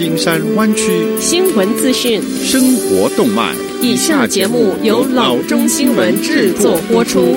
金山湾区新闻资讯、生活动脉。以下节目由老中新闻制作播出。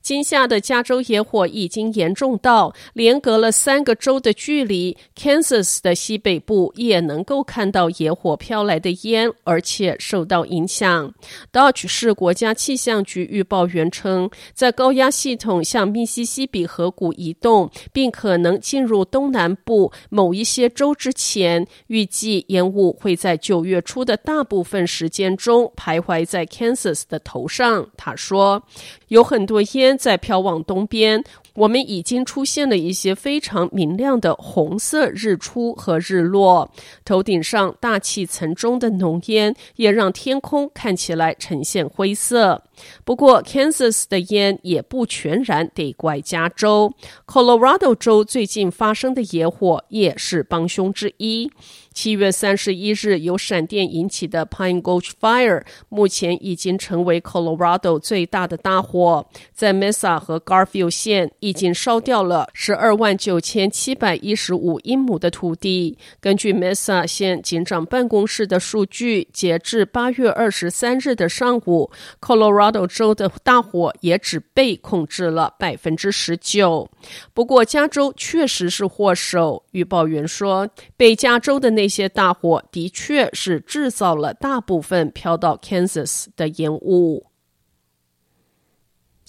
今夏的加州野火已经严重到连隔了三个州的距离，Kansas 的西北部也能够看到野火飘来的烟，而且受到影响。Dodge 市国家气象局预报员称，在高压系统向密西西比河谷移动，并可能进入东南部某一些州之前，预计烟雾会在九月初的大部分时间中徘徊在 Kansas 的头上。他说，有很多烟。在飘往东边，我们已经出现了一些非常明亮的红色日出和日落。头顶上大气层中的浓烟也让天空看起来呈现灰色。不过，Kansas 的烟也不全然得怪加州，Colorado 州最近发生的野火也是帮凶之一。七月三十一日由闪电引起的 Pine Gulch Fire 目前已经成为 Colorado 最大的大火，在 Mesa 和 Garfield 县已经烧掉了十二万九千七百一十五英亩的土地。根据 Mesa 县警长办公室的数据，截至八月二十三日的上午，Colorado 州的大火也只被控制了百分之十九。不过，加州确实是祸首。预报员说，北加州的那那些大火的确是制造了大部分飘到 Kansas 的烟雾。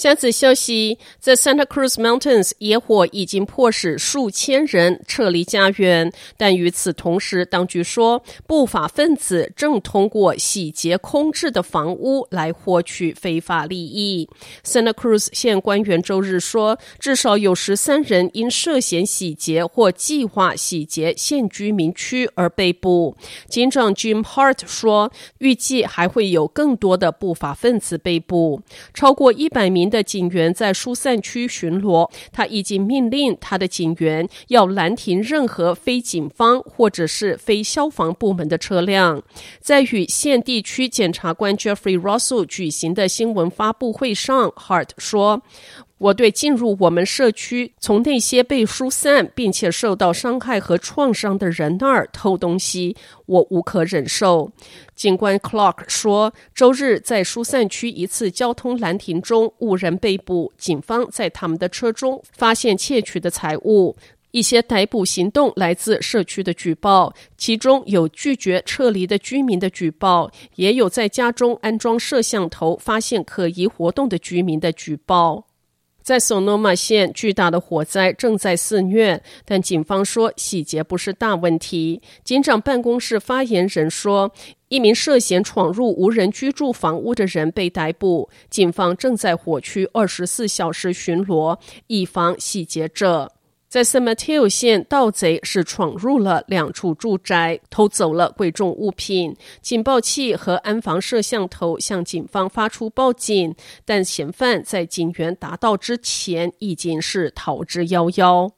下次消息，在 Santa Cruz Mountains，野火已经迫使数千人撤离家园。但与此同时，当局说不法分子正通过洗劫空置的房屋来获取非法利益。Santa Cruz 县官员周日说，至少有十三人因涉嫌洗劫或计划洗劫县居民区而被捕。警长 Jim Hart 说，预计还会有更多的不法分子被捕，超过一百名。的警员在疏散区巡逻，他已经命令他的警员要拦停任何非警方或者是非消防部门的车辆。在与县地区检察官 Jeffrey Russell 举行的新闻发布会上，Hart 说。我对进入我们社区，从那些被疏散并且受到伤害和创伤的人那儿偷东西，我无可忍受。警官 Clark 说，周日在疏散区一次交通拦停中，五人被捕，警方在他们的车中发现窃取的财物。一些逮捕行动来自社区的举报，其中有拒绝撤离的居民的举报，也有在家中安装摄像头发现可疑活动的居民的举报。在索诺玛县，巨大的火灾正在肆虐，但警方说洗劫不是大问题。警长办公室发言人说，一名涉嫌闯入无人居住房屋的人被逮捕，警方正在火区二十四小时巡逻，以防洗劫者。在 San Mateo 县，盗贼是闯入了两处住宅，偷走了贵重物品。警报器和安防摄像头向警方发出报警，但嫌犯在警员达到之前已经是逃之夭夭。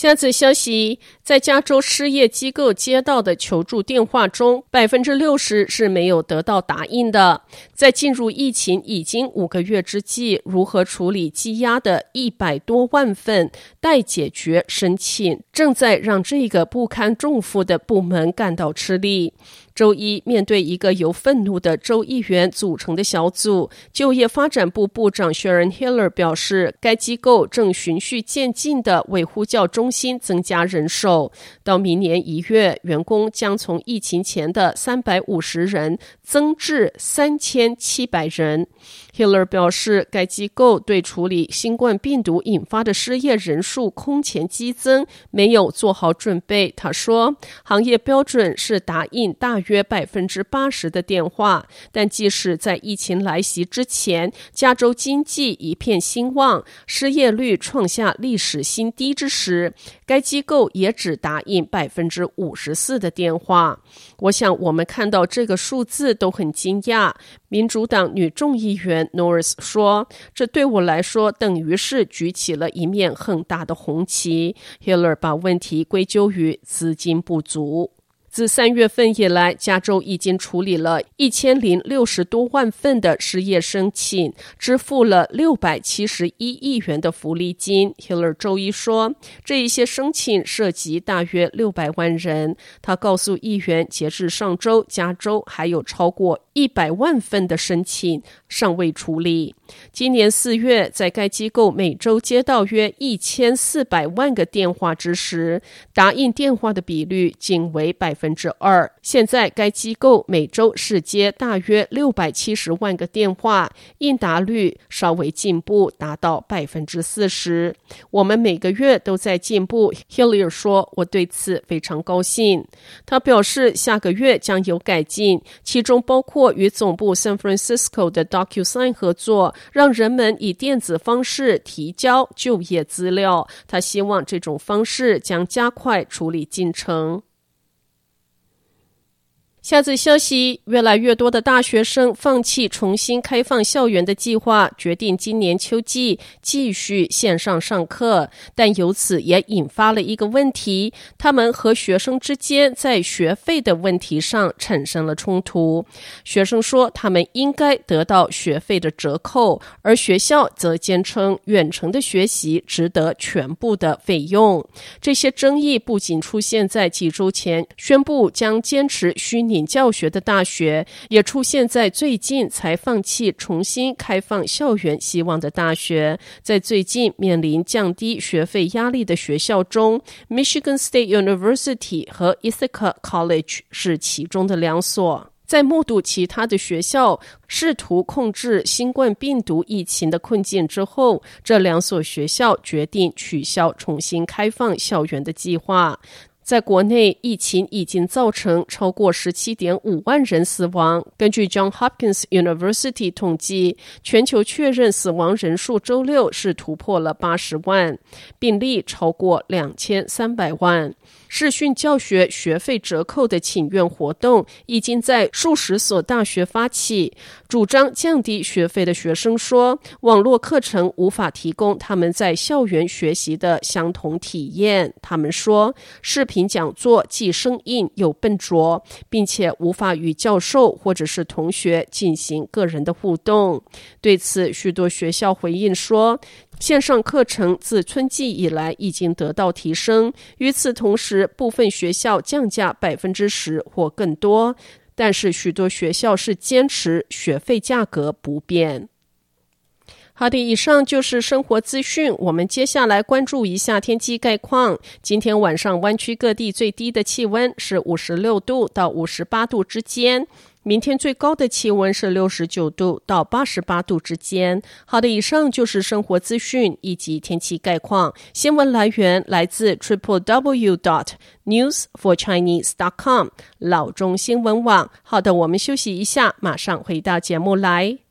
下次消息，在加州失业机构接到的求助电话中，百分之六十是没有得到答应的。在进入疫情已经五个月之际，如何处理积压的一百多万份待解决申请，正在让这个不堪重负的部门感到吃力。周一，面对一个由愤怒的州议员组成的小组，就业发展部部长 Sharon Hiller 表示，该机构正循序渐进的为呼叫中新增加人手。到明年一月，员工将从疫情前的三百五十人增至三千七百人。Hiller 表示，该机构对处理新冠病毒引发的失业人数空前激增没有做好准备。他说，行业标准是答应大约百分之八十的电话，但即使在疫情来袭之前，加州经济一片兴旺，失业率创下历史新低之时，该机构也只答应百分之五十四的电话。我想，我们看到这个数字都很惊讶。民主党女众议员 Norris 说：“这对我来说等于是举起了一面很大的红旗。” Hiller 把问题归咎于资金不足。自三月份以来，加州已经处理了一千零六十多万份的失业申请，支付了六百七十一亿元的福利金。Hiller 周一说，这一些申请涉及大约六百万人。他告诉议员，截至上周，加州还有超过一百万份的申请尚未处理。今年四月，在该机构每周接到约一千四百万个电话之时，答应电话的比率仅为百分之二。现在，该机构每周是接大约六百七十万个电话，应答率稍微进步，达到百分之四十。我们每个月都在进步，Hillier 说：“我对此非常高兴。”他表示，下个月将有改进，其中包括与总部 San Francisco 的 DocuSign 合作。让人们以电子方式提交就业资料。他希望这种方式将加快处理进程。下则消息：越来越多的大学生放弃重新开放校园的计划，决定今年秋季继续线上上课。但由此也引发了一个问题：他们和学生之间在学费的问题上产生了冲突。学生说他们应该得到学费的折扣，而学校则坚称远程的学习值得全部的费用。这些争议不仅出现在几周前宣布将坚持虚拟教学的大学也出现在最近才放弃重新开放校园希望的大学，在最近面临降低学费压力的学校中，Michigan State University 和 Ithaca College 是其中的两所。在目睹其他的学校试图控制新冠病毒疫情的困境之后，这两所学校决定取消重新开放校园的计划。在国内，疫情已经造成超过十七点五万人死亡。根据 Johns Hopkins University 统计，全球确认死亡人数周六是突破了八十万，病例超过两千三百万。视讯教学学费折扣的请愿活动已经在数十所大学发起。主张降低学费的学生说，网络课程无法提供他们在校园学习的相同体验。他们说，视频讲座既生硬又笨拙，并且无法与教授或者是同学进行个人的互动。对此，许多学校回应说，线上课程自春季以来已经得到提升。与此同时，部分学校降价百分之十或更多，但是许多学校是坚持学费价格不变。好的，以上就是生活资讯。我们接下来关注一下天气概况。今天晚上湾区各地最低的气温是五十六度到五十八度之间。明天最高的气温是六十九度到八十八度之间。好的，以上就是生活资讯以及天气概况。新闻来源来自 triple w dot news for chinese dot com 老中新闻网。好的，我们休息一下，马上回到节目来。